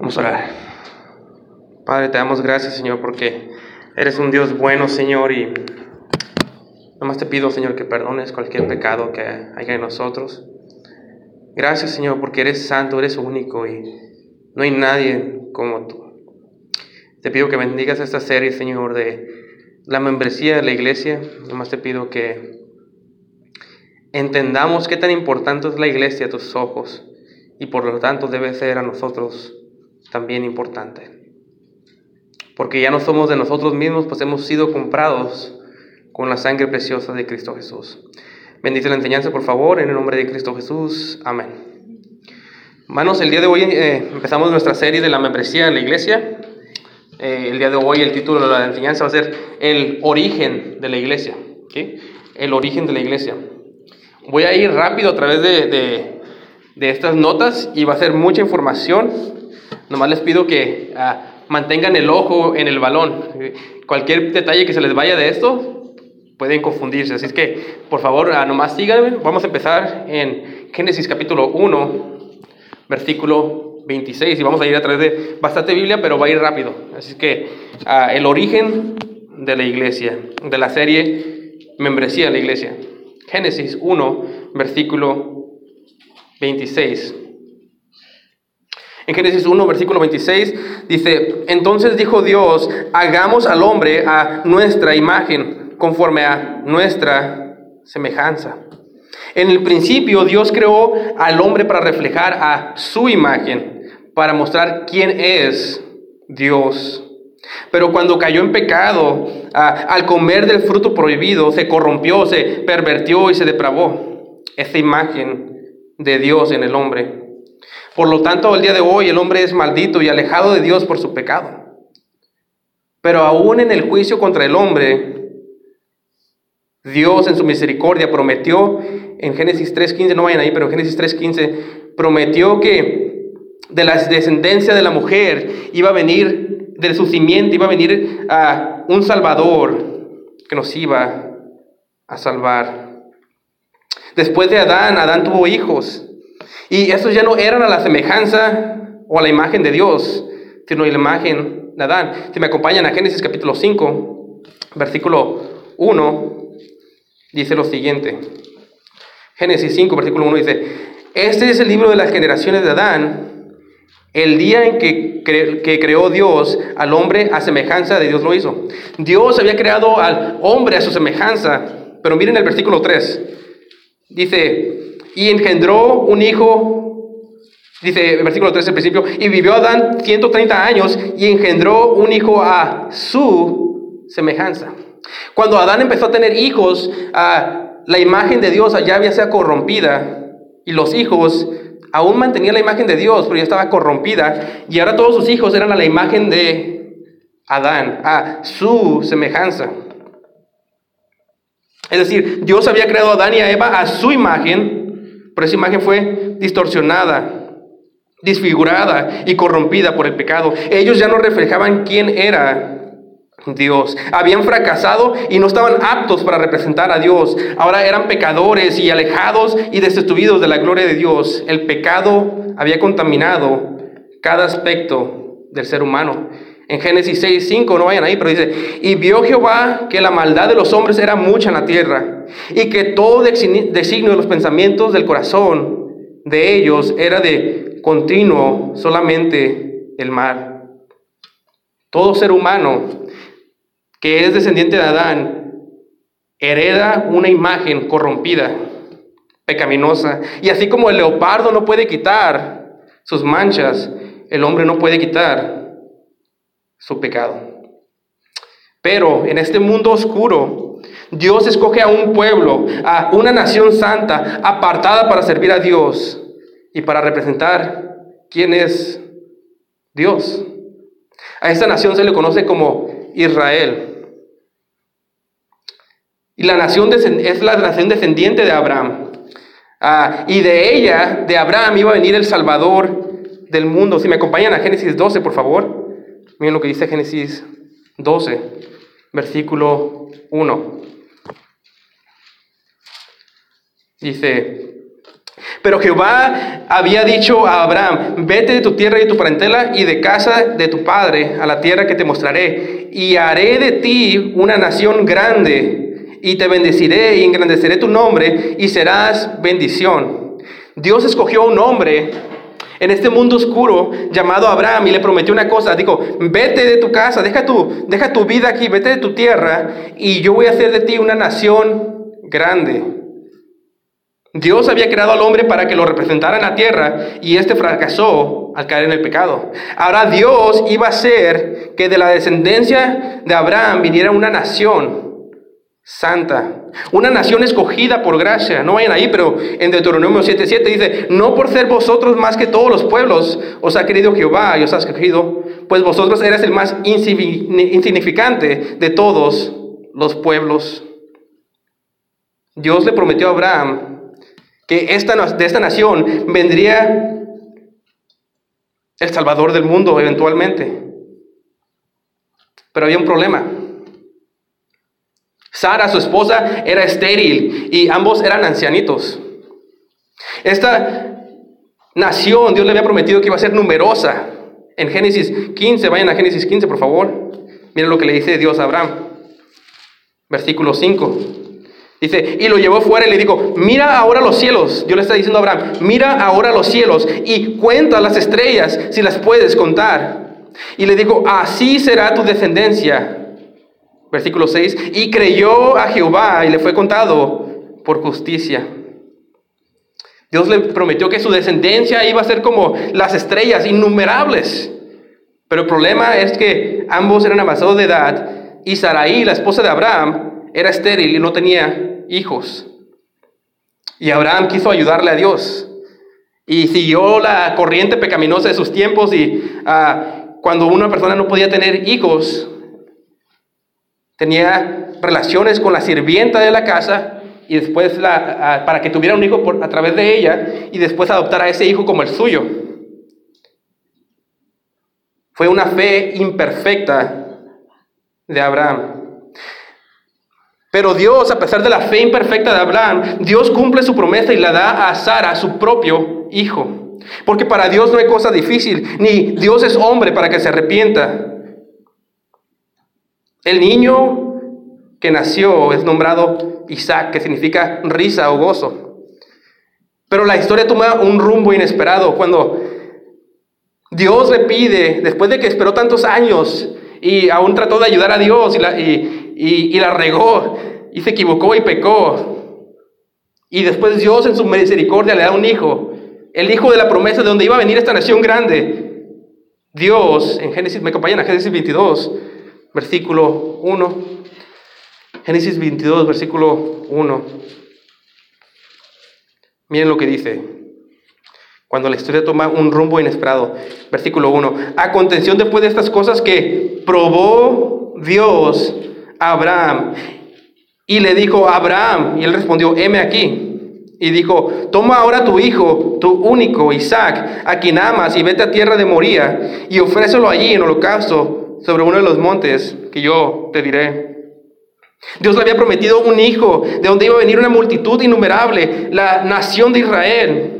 Vamos a orar. Padre, te damos gracias, Señor, porque eres un Dios bueno, Señor, y nomás te pido, Señor, que perdones cualquier pecado que haya en nosotros. Gracias, Señor, porque eres santo, eres único y no hay nadie como tú. Te pido que bendigas esta serie, Señor, de la membresía de la iglesia. Nomás te pido que entendamos qué tan importante es la iglesia a tus ojos y por lo tanto debe ser a nosotros también importante. Porque ya no somos de nosotros mismos, pues hemos sido comprados con la sangre preciosa de Cristo Jesús. Bendice la enseñanza, por favor, en el nombre de Cristo Jesús. Amén. Hermanos, el día de hoy eh, empezamos nuestra serie de la membresía en la iglesia. Eh, el día de hoy el título de la enseñanza va a ser El origen de la iglesia. El origen de la iglesia. Voy a ir rápido a través de, de, de estas notas y va a ser mucha información. Nomás les pido que ah, mantengan el ojo en el balón. Cualquier detalle que se les vaya de esto, pueden confundirse. Así es que, por favor, ah, nomás síganme. Vamos a empezar en Génesis capítulo 1, versículo 26. Y vamos a ir a través de bastante Biblia, pero va a ir rápido. Así es que ah, el origen de la iglesia, de la serie Membresía de la iglesia. Génesis 1, versículo 26. En Génesis 1, versículo 26 dice, entonces dijo Dios, hagamos al hombre a nuestra imagen, conforme a nuestra semejanza. En el principio Dios creó al hombre para reflejar a su imagen, para mostrar quién es Dios. Pero cuando cayó en pecado, al comer del fruto prohibido, se corrompió, se pervertió y se depravó esa imagen de Dios en el hombre. Por lo tanto, el día de hoy el hombre es maldito y alejado de Dios por su pecado. Pero aún en el juicio contra el hombre, Dios en su misericordia prometió en Génesis 3.15, no vayan ahí, pero en Génesis 3.15, prometió que de la descendencia de la mujer iba a venir, de su simiente iba a venir a un Salvador que nos iba a salvar. Después de Adán, Adán tuvo hijos. Y estos ya no eran a la semejanza o a la imagen de Dios, sino a la imagen de Adán. Si me acompañan a Génesis capítulo 5, versículo 1, dice lo siguiente. Génesis 5, versículo 1 dice, este es el libro de las generaciones de Adán. El día en que, que creó Dios al hombre a semejanza de Dios lo hizo. Dios había creado al hombre a su semejanza. Pero miren el versículo 3. Dice, y engendró un hijo, dice el versículo 3 al principio, y vivió Adán 130 años y engendró un hijo a su semejanza. Cuando Adán empezó a tener hijos, la imagen de Dios ya había sido corrompida y los hijos aún mantenían la imagen de Dios, pero ya estaba corrompida y ahora todos sus hijos eran a la imagen de Adán, a su semejanza. Es decir, Dios había creado a Adán y a Eva a su imagen, pero esa imagen fue distorsionada, disfigurada y corrompida por el pecado. Ellos ya no reflejaban quién era Dios. Habían fracasado y no estaban aptos para representar a Dios. Ahora eran pecadores y alejados y destituidos de la gloria de Dios. El pecado había contaminado cada aspecto del ser humano. En Génesis 6, 5, no vayan ahí, pero dice, y vio Jehová que la maldad de los hombres era mucha en la tierra, y que todo designio de los pensamientos del corazón de ellos era de continuo solamente el mal. Todo ser humano que es descendiente de Adán hereda una imagen corrompida, pecaminosa, y así como el leopardo no puede quitar sus manchas, el hombre no puede quitar su pecado. Pero en este mundo oscuro, Dios escoge a un pueblo, a una nación santa, apartada para servir a Dios y para representar quién es Dios. A esta nación se le conoce como Israel. Y la nación es la nación descendiente de Abraham. Ah, y de ella, de Abraham, iba a venir el Salvador del mundo. Si me acompañan a Génesis 12, por favor. Miren lo que dice Génesis 12, versículo 1. Dice, Pero Jehová había dicho a Abraham, vete de tu tierra y de tu parentela y de casa de tu padre a la tierra que te mostraré, y haré de ti una nación grande, y te bendeciré y engrandeceré tu nombre, y serás bendición. Dios escogió un hombre en este mundo oscuro llamado Abraham y le prometió una cosa, dijo, vete de tu casa, deja tu, deja tu vida aquí, vete de tu tierra, y yo voy a hacer de ti una nación grande. Dios había creado al hombre para que lo representara en la tierra y este fracasó al caer en el pecado. Ahora Dios iba a hacer que de la descendencia de Abraham viniera una nación santa, una nación escogida por gracia. No vayan ahí, pero en Deuteronomio 7:7 dice, no por ser vosotros más que todos los pueblos, os ha querido Jehová y os ha escogido, pues vosotros eras el más insignificante de todos los pueblos. Dios le prometió a Abraham que esta, de esta nación vendría el Salvador del mundo eventualmente. Pero había un problema. Sara, su esposa, era estéril y ambos eran ancianitos. Esta nación, Dios le había prometido que iba a ser numerosa. En Génesis 15, vayan a Génesis 15, por favor. Miren lo que le dice Dios a Abraham. Versículo 5. Dice, y lo llevó fuera y le dijo, mira ahora los cielos. Dios le está diciendo a Abraham, mira ahora los cielos y cuenta las estrellas si las puedes contar. Y le dijo, así será tu descendencia. Versículo 6, y creyó a Jehová y le fue contado por justicia. Dios le prometió que su descendencia iba a ser como las estrellas, innumerables. Pero el problema es que ambos eran avanzados de edad y Sarai, la esposa de Abraham, era estéril y no tenía hijos. Y Abraham quiso ayudarle a Dios. Y siguió la corriente pecaminosa de sus tiempos y ah, cuando una persona no podía tener hijos, tenía relaciones con la sirvienta de la casa y después para que tuviera un hijo a través de ella y después adoptar a ese hijo como el suyo. Fue una fe imperfecta de Abraham. Pero Dios, a pesar de la fe imperfecta de Abraham, Dios cumple su promesa y la da a Sara, su propio hijo. Porque para Dios no hay cosa difícil, ni Dios es hombre para que se arrepienta. El niño que nació es nombrado Isaac, que significa risa o gozo. Pero la historia toma un rumbo inesperado cuando Dios le pide, después de que esperó tantos años y aún trató de ayudar a Dios y, la, y, y, la regó y se equivocó y pecó. Y después Dios en su misericordia le da un hijo, el hijo de la promesa de donde iba a venir esta nación grande. Dios, en Génesis, me acompañan a Génesis 22, versículo 1. Génesis 22, versículo 1. Miren lo que dice. Cuando la historia toma un rumbo inesperado. Versículo 1. A contención después de estas cosas que probó Dios Abraham. Y le dijo, Abraham, y él respondió, heme aquí. Y dijo, toma ahora tu hijo, tu único, Isaac, a quien amas, y vete a tierra de Moría, y ofrécelo allí en holocausto sobre uno de los montes que yo te diré. Dios le había prometido un hijo, de donde iba a venir una multitud innumerable, la nación de Israel.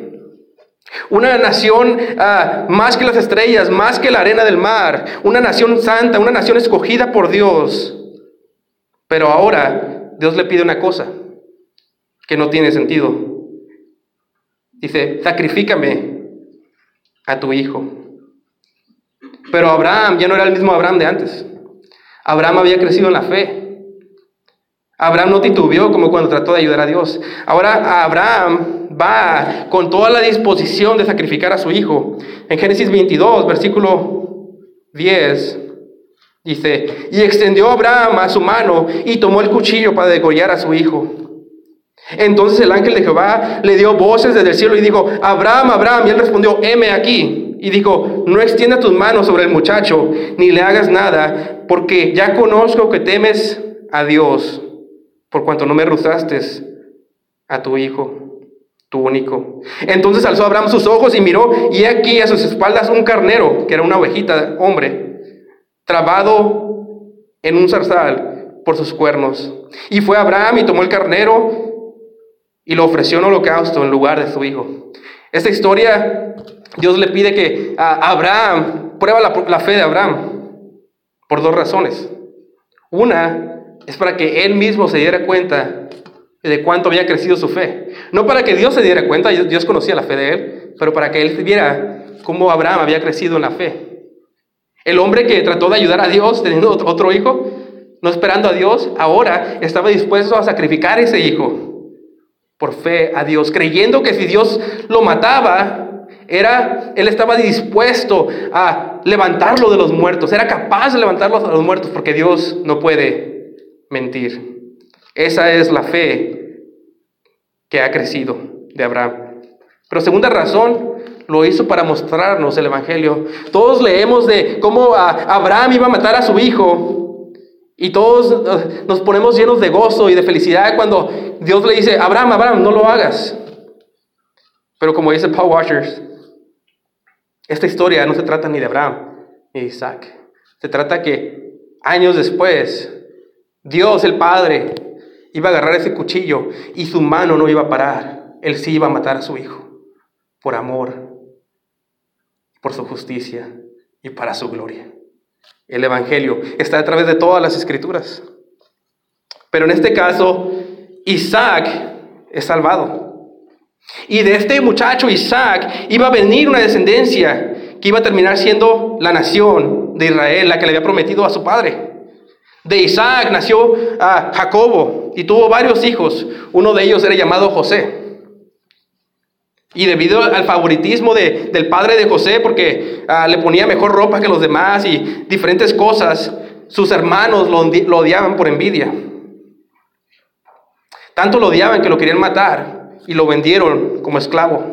Una nación ah, más que las estrellas, más que la arena del mar, una nación santa, una nación escogida por Dios. Pero ahora Dios le pide una cosa que no tiene sentido. Dice, sacrifícame a tu hijo. Pero Abraham ya no era el mismo Abraham de antes. Abraham había crecido en la fe. Abraham no titubeó como cuando trató de ayudar a Dios. Ahora Abraham va con toda la disposición de sacrificar a su hijo. En Génesis 22, versículo 10, Dice, y extendió Abraham a su mano y tomó el cuchillo para degollar a su hijo. Entonces el ángel de Jehová le dio voces desde el cielo y dijo, Abraham, Abraham, y él respondió, heme aquí. Y dijo, no extienda tus manos sobre el muchacho, ni le hagas nada, porque ya conozco que temes a Dios, por cuanto no me ruzaste a tu hijo, tu único. Entonces alzó Abraham sus ojos y miró, y aquí a sus espaldas un carnero, que era una ovejita, hombre trabado en un zarzal por sus cuernos. Y fue Abraham y tomó el carnero y lo ofreció en holocausto en lugar de su hijo. Esta historia, Dios le pide que a Abraham, prueba la, la fe de Abraham, por dos razones. Una es para que él mismo se diera cuenta de cuánto había crecido su fe. No para que Dios se diera cuenta, Dios conocía la fe de él, pero para que él viera cómo Abraham había crecido en la fe. El hombre que trató de ayudar a Dios teniendo otro hijo, no esperando a Dios, ahora estaba dispuesto a sacrificar ese hijo por fe a Dios, creyendo que si Dios lo mataba, era, él estaba dispuesto a levantarlo de los muertos, era capaz de levantarlo de los muertos porque Dios no puede mentir. Esa es la fe que ha crecido de Abraham. Pero segunda razón, lo hizo para mostrarnos el Evangelio. Todos leemos de cómo Abraham iba a matar a su hijo y todos eh, nos ponemos llenos de gozo y de felicidad cuando Dios le dice, Abraham, Abraham, no lo hagas. Pero como dice Paul Washers, esta historia no se trata ni de Abraham ni de Isaac. Se trata que años después, Dios el Padre iba a agarrar ese cuchillo y su mano no iba a parar. Él sí iba a matar a su hijo por amor, por su justicia y para su gloria. El Evangelio está a través de todas las escrituras. Pero en este caso, Isaac es salvado. Y de este muchacho Isaac iba a venir una descendencia que iba a terminar siendo la nación de Israel, la que le había prometido a su padre. De Isaac nació a Jacobo y tuvo varios hijos. Uno de ellos era llamado José. Y debido al favoritismo del padre de José, porque ah, le ponía mejor ropa que los demás y diferentes cosas, sus hermanos lo odiaban por envidia. Tanto lo odiaban que lo querían matar y lo vendieron como esclavo.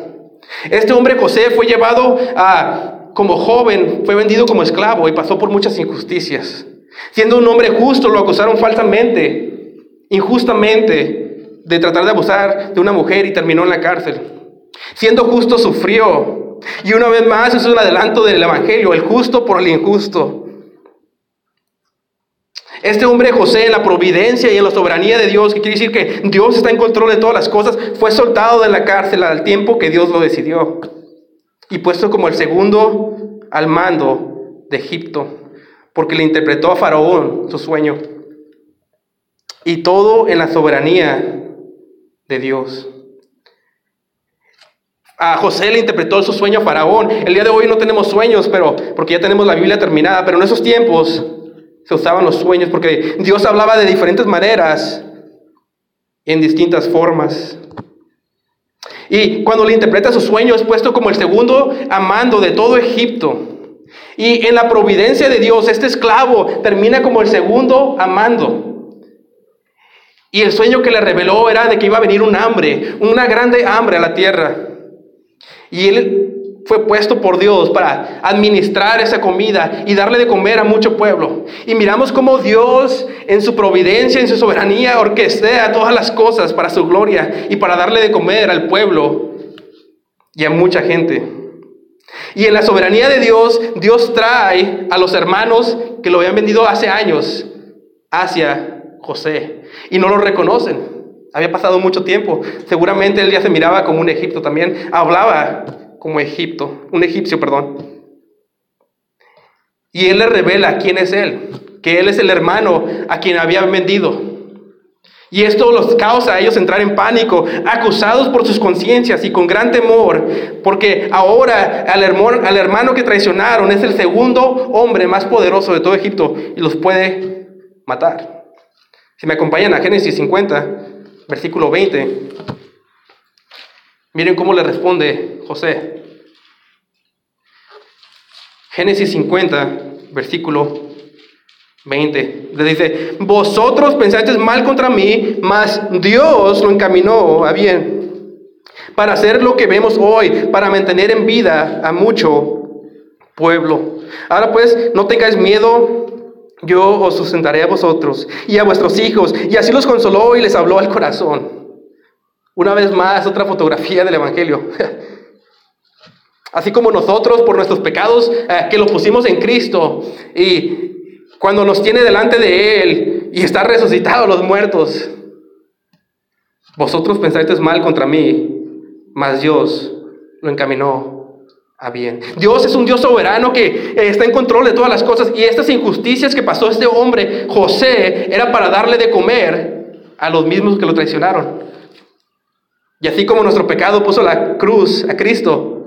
Este hombre José fue llevado a, como joven, fue vendido como esclavo y pasó por muchas injusticias. Siendo un hombre justo, lo acusaron falsamente, injustamente, de tratar de abusar de una mujer y terminó en la cárcel. Siendo justo, sufrió. Y una vez más, es un adelanto del Evangelio, el justo por el injusto. Este hombre José, en la providencia y en la soberanía de Dios, que quiere decir que Dios está en control de todas las cosas, fue soltado de la cárcel al tiempo que Dios lo decidió. Y puesto como el segundo al mando de Egipto porque le interpretó a Faraón su sueño. Y todo en la soberanía de Dios. A José le interpretó su sueño a Faraón. El día de hoy no tenemos sueños, pero porque ya tenemos la Biblia terminada, pero en esos tiempos se usaban los sueños porque Dios hablaba de diferentes maneras en distintas formas. Y cuando le interpreta su sueño es puesto como el segundo amando de todo Egipto. Y en la providencia de Dios, este esclavo termina como el segundo amando. Y el sueño que le reveló era de que iba a venir un hambre, una grande hambre a la tierra. Y él fue puesto por Dios para administrar esa comida y darle de comer a mucho pueblo. Y miramos cómo Dios en su providencia, en su soberanía, orquestea todas las cosas para su gloria y para darle de comer al pueblo y a mucha gente. Y en la soberanía de Dios, Dios trae a los hermanos que lo habían vendido hace años hacia José. Y no lo reconocen. Había pasado mucho tiempo. Seguramente él ya se miraba como un egipto también. Hablaba como Egipto, un egipcio, perdón. Y él le revela quién es él, que él es el hermano a quien habían vendido. Y esto los causa a ellos entrar en pánico, acusados por sus conciencias y con gran temor, porque ahora al hermano, al hermano que traicionaron es el segundo hombre más poderoso de todo Egipto y los puede matar. Si me acompañan a Génesis 50, versículo 20, miren cómo le responde José. Génesis 50, versículo 20. Le dice, vosotros pensasteis mal contra mí, mas Dios lo encaminó a bien. Para hacer lo que vemos hoy, para mantener en vida a mucho pueblo. Ahora pues, no tengáis miedo, yo os sustentaré a vosotros y a vuestros hijos. Y así los consoló y les habló al corazón. Una vez más, otra fotografía del Evangelio. Así como nosotros por nuestros pecados eh, que los pusimos en Cristo y cuando nos tiene delante de Él y está resucitado los muertos, Vosotros pensáis mal contra mí, mas Dios lo encaminó a bien. Dios es un Dios soberano que está en control de todas las cosas y estas injusticias que pasó este hombre, José, era para darle de comer a los mismos que lo traicionaron. Y así como nuestro pecado puso la cruz a Cristo,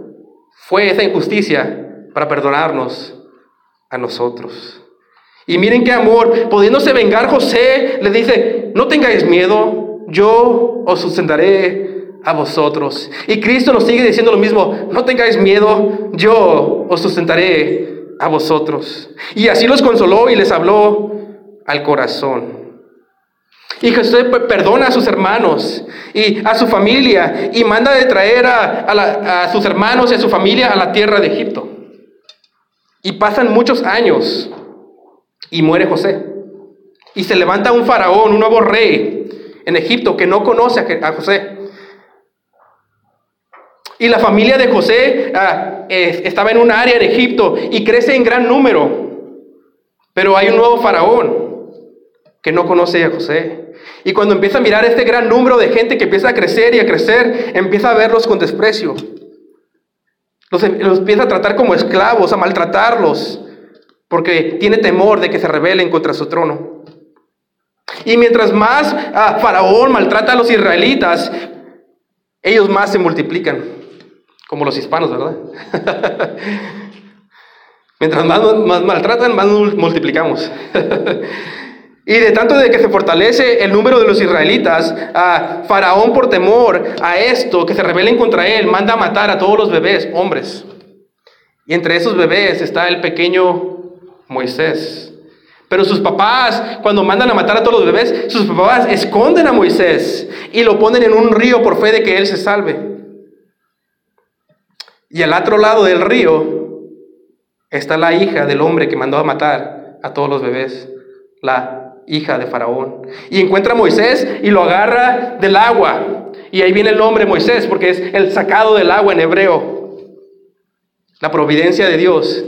fue esa injusticia para perdonarnos a nosotros. Y miren qué amor, pudiéndose vengar José, le dice, no tengáis miedo, yo os sustentaré a vosotros. Y Cristo nos sigue diciendo lo mismo, no tengáis miedo, yo os sustentaré a vosotros. Y así los consoló y les habló al corazón. Y Jesús perdona a sus hermanos y a su familia y manda de traer a, a, sus hermanos y a su familia a la tierra de Egipto. Y pasan muchos años y muere José. Y se levanta un faraón, un nuevo rey, en Egipto que no conoce a José. Y la familia de José ah, estaba en un área en Egipto y crece en gran número. Pero hay un nuevo faraón que no conoce a José. Y cuando empieza a mirar este gran número de gente que empieza a crecer y a crecer, empieza a verlos con desprecio. Los, los empieza a tratar como esclavos, a maltratarlos, porque tiene temor de que se rebelen contra su trono. Y mientras más Faraón maltrata a los israelitas, ellos más se multiplican, como los hispanos, ¿verdad? mientras más, más, maltratan, más multiplicamos. y de tanto de que se fortalece el número de los israelitas, a Faraón por temor a esto, que se rebelen contra él, manda a matar a todos los bebés, hombres. Y entre esos bebés está el pequeño Moisés. Pero sus papás, cuando mandan a matar a todos los bebés, sus papás esconden a Moisés y lo ponen en un río por fe de que él se salve. Y al otro lado del río está la hija del hombre que mandó a matar a todos los bebés, la hija de Faraón. Y encuentra a Moisés y lo agarra del agua. Y ahí viene el nombre Moisés, porque es el sacado del agua en hebreo. La providencia de Dios.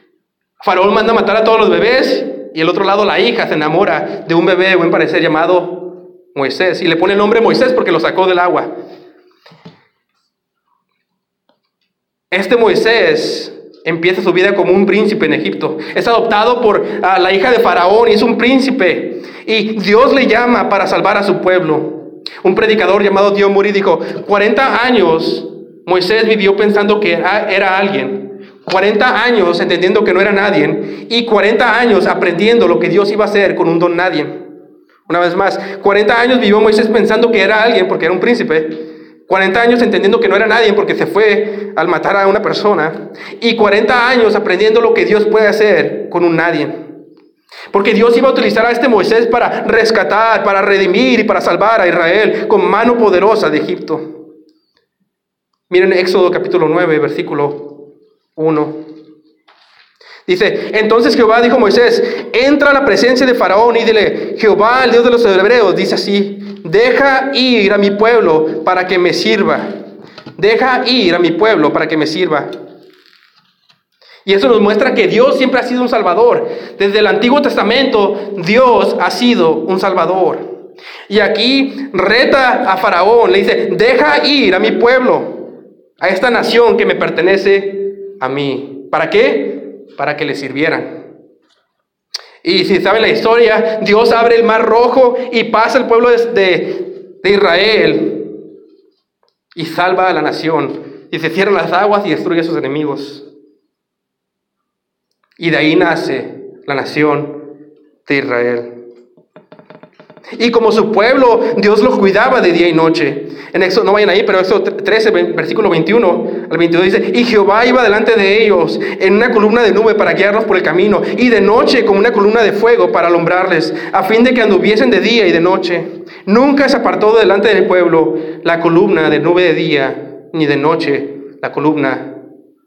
Faraón manda matar a todos los bebés y el otro lado la hija se enamora de un bebé buen parecer llamado Moisés y le pone el nombre Moisés porque lo sacó del agua. Este Moisés empieza su vida como un príncipe en Egipto. Es adoptado por la hija de Faraón y es un príncipe. Y Dios le llama para salvar a su pueblo. Un predicador llamado Dios Muri dijo, 40 años Moisés vivió pensando que era alguien. 40 años entendiendo que no era nadie y 40 años aprendiendo lo que Dios iba a hacer con un don nadie. Una vez más, 40 años vivió Moisés pensando que era alguien porque era un príncipe. 40 años entendiendo que no era nadie porque se fue al matar a una persona. Y 40 años aprendiendo lo que Dios puede hacer con un nadie. Porque Dios iba a utilizar a este Moisés para rescatar, para redimir y para salvar a Israel con mano poderosa de Egipto. Miren Éxodo capítulo 9, versículo 1. Dice, entonces Jehová dijo a Moisés, entra a la presencia de Faraón y dile, Jehová, el Dios de los hebreos, dice así, deja ir a mi pueblo para que me sirva. Deja ir a mi pueblo para que me sirva. Y eso nos muestra que Dios siempre ha sido un salvador. Desde el Antiguo Testamento, Dios ha sido un salvador. Y aquí reta a Faraón, le dice, deja ir a mi pueblo, a esta nación que me pertenece a mí. ¿Para qué? Para que le sirvieran. Y si saben la historia, Dios abre el mar rojo y pasa el pueblo de, de Israel y salva a la nación. Y se cierran las aguas y destruye a sus enemigos. Y de ahí nace la nación de Israel. Y como su pueblo, Dios los cuidaba de día y noche. En Éxodo, no vayan ahí, pero Éxodo 13, versículo 21 al 22 dice, y Jehová iba delante de ellos en una columna de nube para guiarlos por el camino, y de noche como una columna de fuego para alumbrarles, a fin de que anduviesen de día y de noche. Nunca se apartó delante del pueblo la columna de nube de día, ni de noche la columna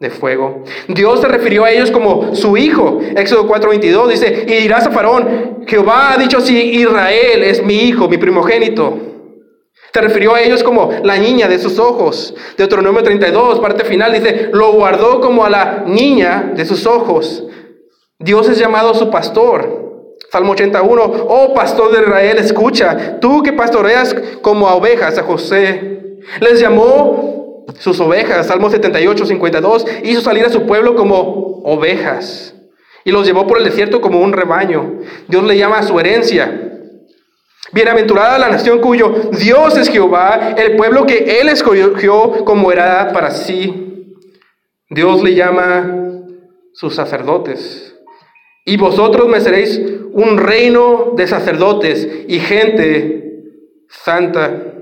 de fuego. Dios se refirió a ellos como su hijo. Éxodo 4:22 dice, y dirás a Faraón, Jehová ha dicho así, Israel es mi hijo, mi primogénito. Se refirió a ellos como la niña de sus ojos. Deuteronomio 32, parte final, dice, lo guardó como a la niña de sus ojos. Dios es llamado su pastor. Salmo 81, oh pastor de Israel, escucha, tú que pastoreas como a ovejas a José. Les llamó sus ovejas, Salmo 78, 52, hizo salir a su pueblo como ovejas y los llevó por el desierto como un rebaño. Dios le llama su herencia. Bienaventurada la nación cuyo Dios es Jehová, el pueblo que Él escogió como heredad para sí. Dios le llama sus sacerdotes. Y vosotros me seréis un reino de sacerdotes y gente santa.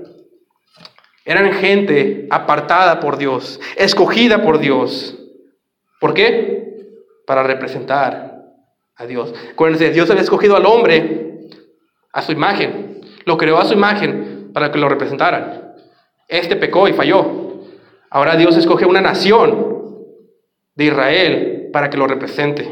Eran gente apartada por Dios, escogida por Dios. ¿Por qué? Para representar a Dios. Acuérdense, Dios había escogido al hombre a su imagen. Lo creó a su imagen para que lo representaran. Este pecó y falló. Ahora Dios escoge una nación de Israel para que lo represente.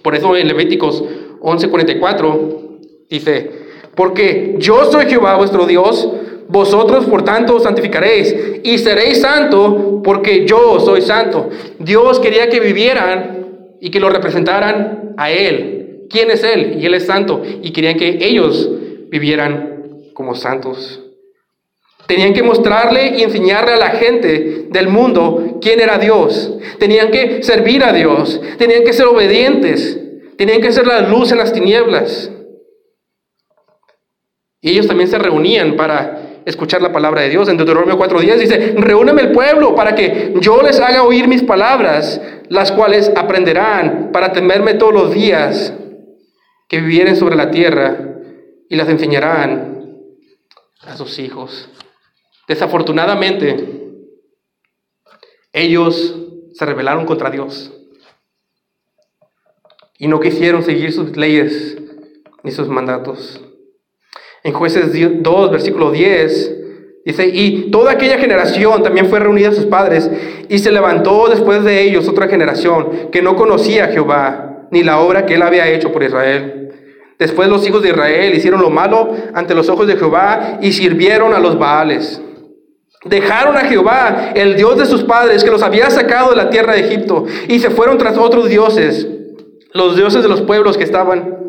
Por eso en Levíticos 11:44 dice, porque yo soy Jehová vuestro Dios, vosotros por tanto santificaréis y seréis santo porque yo soy santo. Dios quería que vivieran y que lo representaran a Él. ¿Quién es Él? Y Él es santo. Y querían que ellos vivieran como santos. Tenían que mostrarle y enseñarle a la gente del mundo quién era Dios. Tenían que servir a Dios. Tenían que ser obedientes. Tenían que ser la luz en las tinieblas. Y ellos también se reunían para escuchar la palabra de Dios. En Deuteronomio 4.10 dice, reúneme el pueblo para que yo les haga oír mis palabras, las cuales aprenderán para temerme todos los días que vivieren sobre la tierra y las enseñarán a sus hijos. Desafortunadamente, ellos se rebelaron contra Dios y no quisieron seguir sus leyes ni sus mandatos. En jueces 2, versículo 10, dice, y toda aquella generación también fue reunida a sus padres, y se levantó después de ellos otra generación que no conocía a Jehová, ni la obra que él había hecho por Israel. Después los hijos de Israel hicieron lo malo ante los ojos de Jehová y sirvieron a los Baales. Dejaron a Jehová, el Dios de sus padres, que los había sacado de la tierra de Egipto, y se fueron tras otros dioses, los dioses de los pueblos que estaban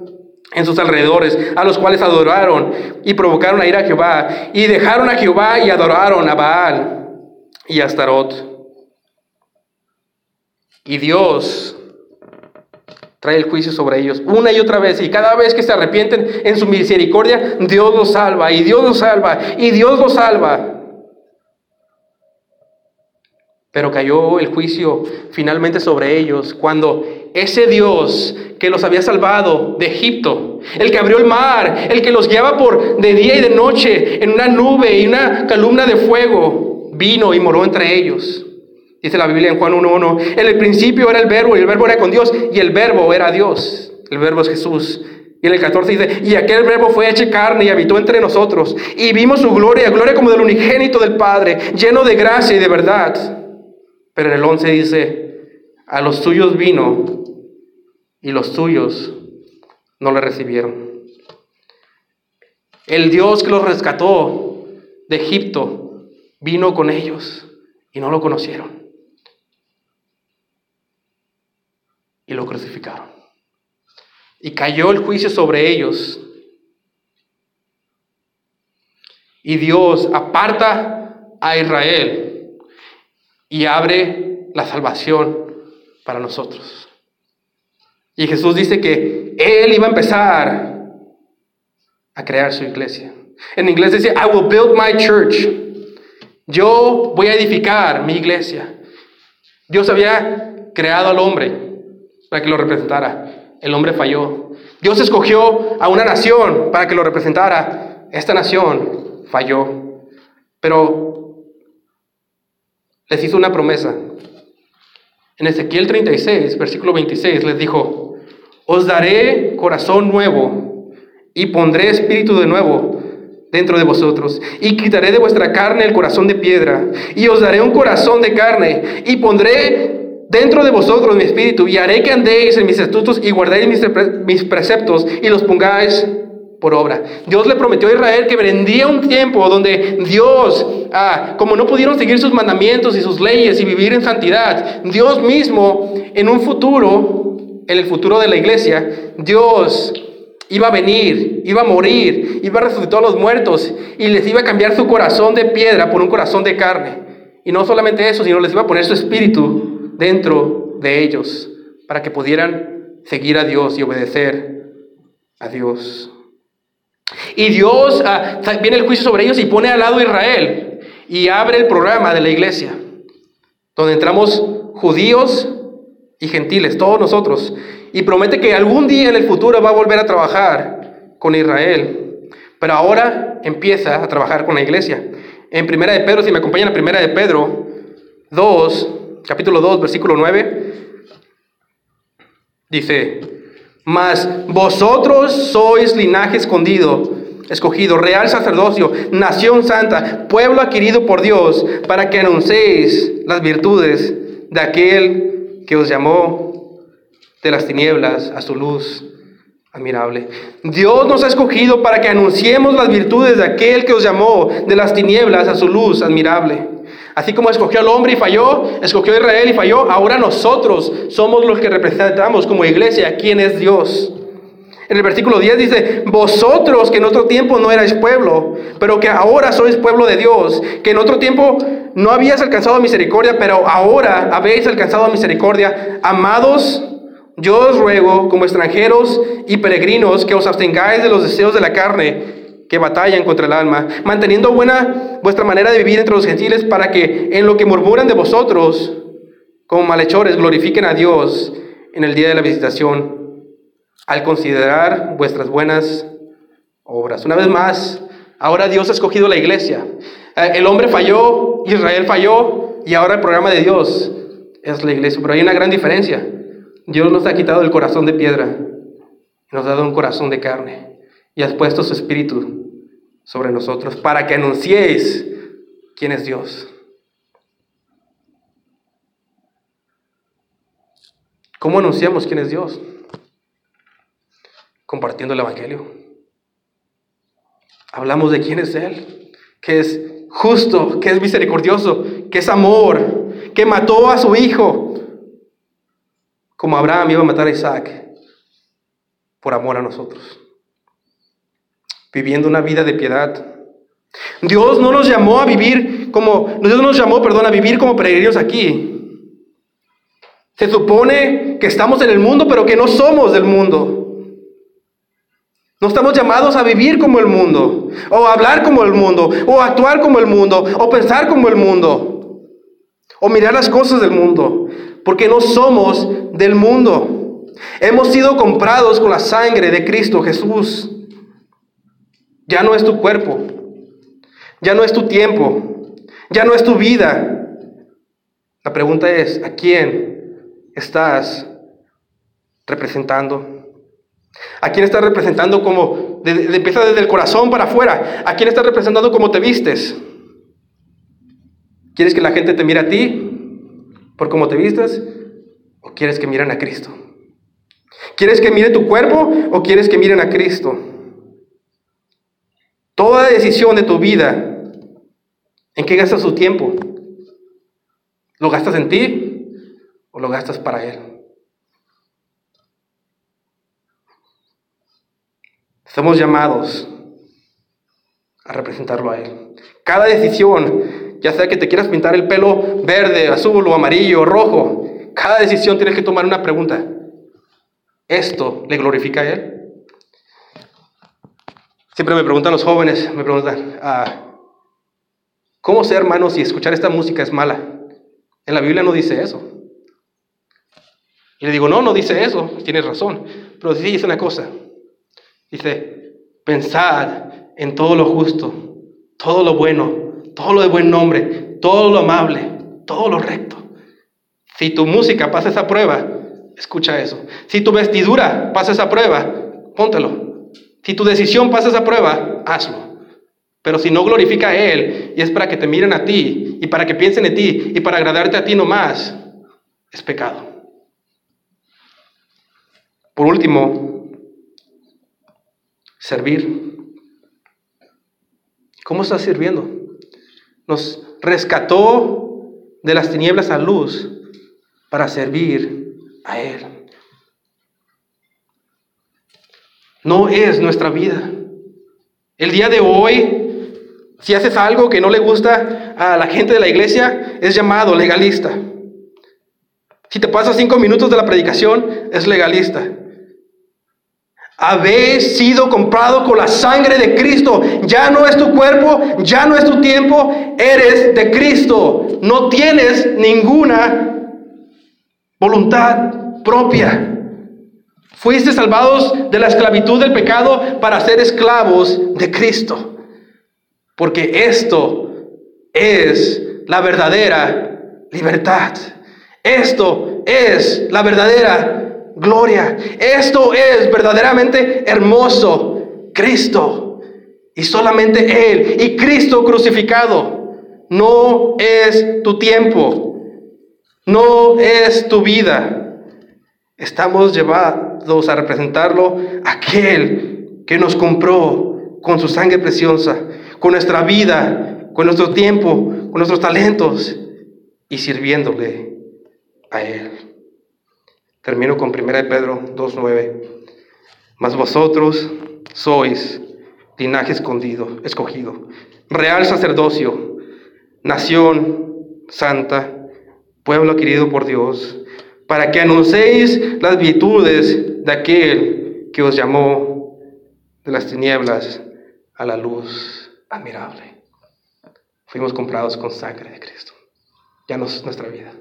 en sus alrededores, a los cuales adoraron y provocaron a ir a Jehová, y dejaron a Jehová y adoraron a Baal y a Astarot. Y Dios trae el juicio sobre ellos una y otra vez. Y cada vez que se arrepienten en su misericordia, Dios los salva, y Dios los salva, y Dios los salva. Pero cayó el juicio finalmente sobre ellos cuando ese Dios que los había salvado de Egipto, el que abrió el mar, el que los guiaba por de día y de noche en una nube y una columna de fuego, vino y moró entre ellos. Dice la Biblia en Juan 1.1, en el principio era el verbo y el verbo era con Dios y el verbo era Dios. El verbo es Jesús. Y en el 14 dice, y aquel verbo fue hecho carne y habitó entre nosotros. Y vimos su gloria, gloria como del unigénito del Padre, lleno de gracia y de verdad. Pero en el 11 dice, a los suyos vino y los suyos no le recibieron. El Dios que los rescató de Egipto vino con ellos y no lo conocieron. Y lo crucificaron. Y cayó el juicio sobre ellos. Y Dios aparta a Israel y abre la salvación para nosotros. Y Jesús dice que Él iba a empezar a crear su iglesia. En inglés dice, I will build my church. Yo voy a edificar mi iglesia. Dios había creado al hombre para que lo representara. El hombre falló. Dios escogió a una nación para que lo representara. Esta nación falló. Pero les hizo una promesa. En Ezequiel 36, versículo 26, les dijo, os daré corazón nuevo y pondré espíritu de nuevo dentro de vosotros y quitaré de vuestra carne el corazón de piedra y os daré un corazón de carne y pondré dentro de vosotros mi espíritu y haré que andéis en mis estatutos y guardéis mis, preceptos y los pongáis por obra. Dios le prometió a Israel que vendría un tiempo donde Dios, ah, como no pudieron seguir sus mandamientos y sus leyes y vivir en santidad, Dios mismo en un futuro, en el futuro de la iglesia, Dios Iba a venir, iba a morir, iba a resucitar a los muertos y les iba a cambiar su corazón de piedra por un corazón de carne. Y no solamente eso, sino les iba a poner su espíritu dentro de ellos para que pudieran seguir a Dios y obedecer a Dios. Y Dios, ah, viene el juicio sobre ellos y pone al lado a Israel y abre el programa de la iglesia, donde entramos judíos y gentiles, todos nosotros, y promete que algún día en el futuro va a volver a trabajar con Israel, pero ahora empieza a trabajar con la iglesia. En Primera de Pedro, si me acompañan a Primera de Pedro 2, capítulo 2, versículo 9, dice, mas vosotros sois linaje escondido, escogido, real sacerdocio, nación santa, pueblo adquirido por Dios, para que anunciéis las virtudes de aquel que os llamó de las tinieblas a su luz admirable. Dios nos ha escogido para que anunciemos las virtudes de aquel que os llamó de las tinieblas a su luz admirable. Así como escogió al hombre y falló, escogió a Israel y falló, ahora nosotros somos los que representamos como iglesia quién es Dios. En el versículo 10 dice, vosotros que en otro tiempo no erais pueblo, pero que ahora sois pueblo de Dios, que en otro tiempo no habías alcanzado misericordia, pero ahora habéis alcanzado misericordia. Amados, yo os ruego como extranjeros y peregrinos que os abstengáis de los deseos de la carne que batallan contra el alma, manteniendo buena vuestra manera de vivir entre los gentiles para que en lo que murmuran de vosotros, como malhechores, glorifiquen a Dios en el día de la visitación, al considerar vuestras buenas obras. Una vez más, ahora Dios ha escogido la iglesia. Eh, el hombre falló, Israel falló, y ahora el programa de Dios es la iglesia. Pero hay una gran diferencia. Dios nos ha quitado el corazón de piedra nos ha dado un corazón de carne y has puesto su espíritu sobre nosotros para que anunciéis quién es Dios. ¿Cómo anunciamos quién es Dios? Compartiendo el Evangelio. Hablamos de quién es Él, que es justo, que es misericordioso, que es amor, que mató a su hijo, como Abraham iba a matar a Isaac, por amor a nosotros viviendo una vida de piedad. Dios no nos llamó a vivir como, Dios nos llamó, perdón, a vivir como peregrinos aquí. Se supone que estamos en el mundo, pero que no somos del mundo. No estamos llamados a vivir como el mundo, o hablar como el mundo, o actuar como el mundo, o pensar como el mundo, o mirar las cosas del mundo, porque no somos del mundo. Hemos sido comprados con la sangre de Cristo Jesús. Ya no es tu cuerpo, ya no es tu tiempo, ya no es tu vida. La pregunta es, ¿a quién estás representando? ¿A quién estás representando como, de, empieza desde el corazón para afuera? ¿A quién estás representando como te vistes? ¿Quieres que la gente te mire a ti por cómo te vistes? ¿O quieres que miren a Cristo? ¿Quieres que mire tu cuerpo o quieres que miren a Cristo? Toda decisión de tu vida, ¿en qué gastas tu tiempo? ¿Lo gastas en ti o lo gastas para Él? Somos llamados a representarlo a Él. Cada decisión, ya sea que te quieras pintar el pelo verde, azul o amarillo rojo, cada decisión tienes que tomar una pregunta. ¿Esto le glorifica a Él? Siempre me preguntan los jóvenes, me preguntan, ah, ¿cómo ser hermano si escuchar esta música es mala? En la Biblia no dice eso. Y le digo, no, no dice eso, tienes razón. Pero sí dice una cosa. Dice, pensad en todo lo justo, todo lo bueno, todo lo de buen nombre, todo lo amable, todo lo recto. Si tu música pasa esa prueba, escucha eso. Si tu vestidura pasa esa prueba, póntelo. Si tu decisión pasa esa prueba, hazlo. Pero si no glorifica a Él y es para que te miren a ti y para que piensen en ti y para agradarte a ti nomás, es pecado. Por último, servir. ¿Cómo estás sirviendo? Nos rescató de las tinieblas a luz para servir a Él. no es nuestra vida. El día de hoy, si haces algo que no le gusta a la gente de la iglesia, es llamado legalista. Si te pasas cinco minutos de la predicación, es legalista. Habéis sido comprado con la sangre de Cristo. Ya no es tu cuerpo, ya no es tu tiempo, eres de Cristo. No tienes ninguna voluntad propia. Fuiste salvados de la esclavitud del pecado para ser esclavos de Cristo. Porque esto es la verdadera libertad. Esto es la verdadera gloria. Esto es verdaderamente hermoso. Cristo. Y solamente Él. Y Cristo crucificado. No es tu tiempo. No es tu vida. Estamos llevados a representarlo aquel que nos compró con su sangre preciosa, con nuestra vida, con nuestro tiempo, con nuestros talentos y sirviéndole a Él. Termino con 1 Pedro 2.9. Mas vosotros sois linaje escondido, escogido, real sacerdocio, nación santa, pueblo adquirido por Dios para que anunciéis las virtudes de aquel que os llamó de las tinieblas a la luz admirable. Fuimos comprados con sangre de Cristo. Ya no es nuestra vida.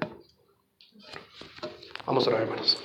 Vamos orar, hermanos.